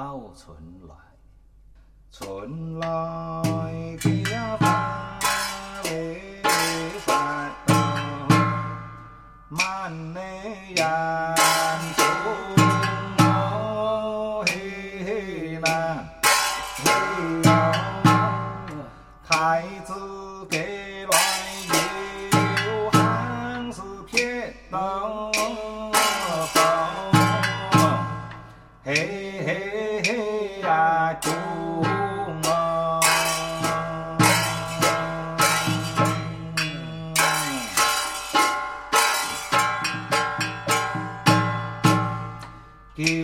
到村来，春来的呀，满嘞呀。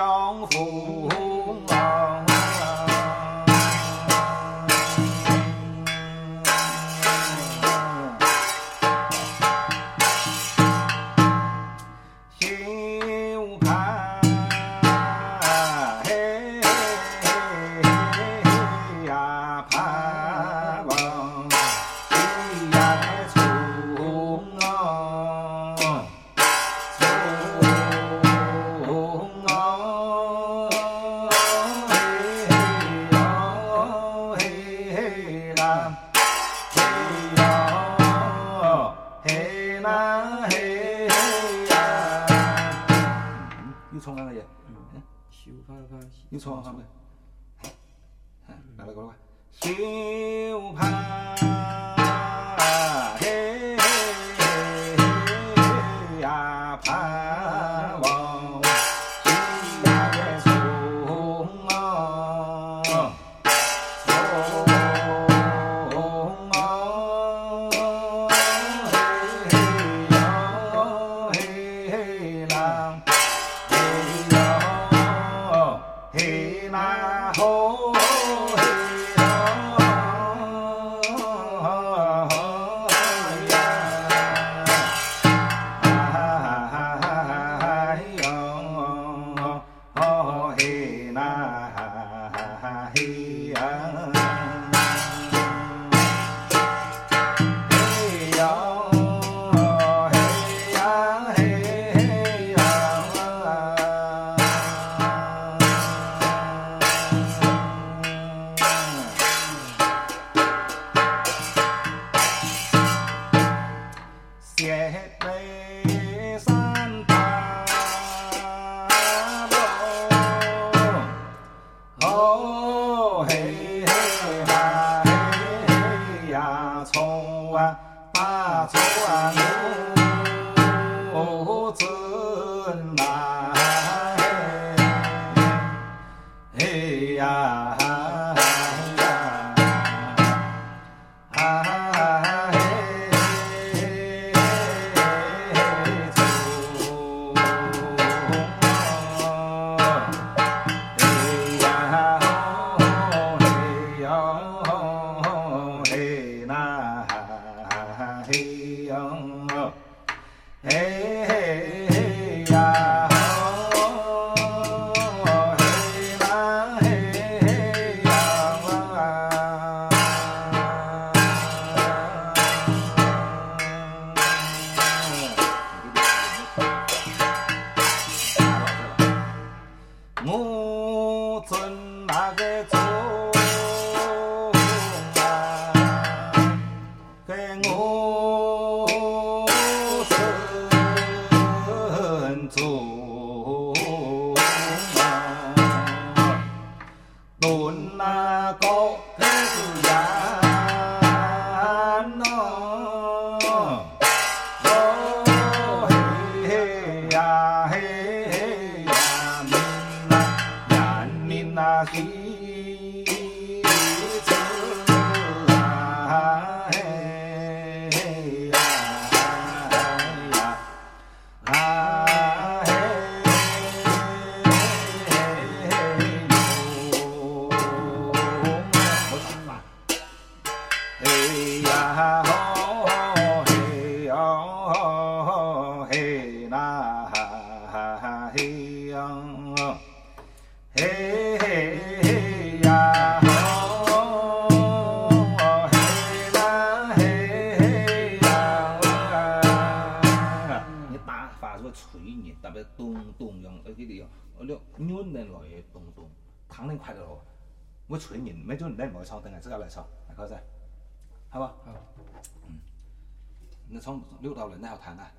丈夫啊嘿！又唱啥了？也，绣，又唱没？来来过来，my home. 走啊路自来呀。且你我了软的来咚咚，躺得快乐。我脆音，没准你莫炒，等下自家来炒，来开始，好吧？好。嗯，那从六到轮，那好谈啊？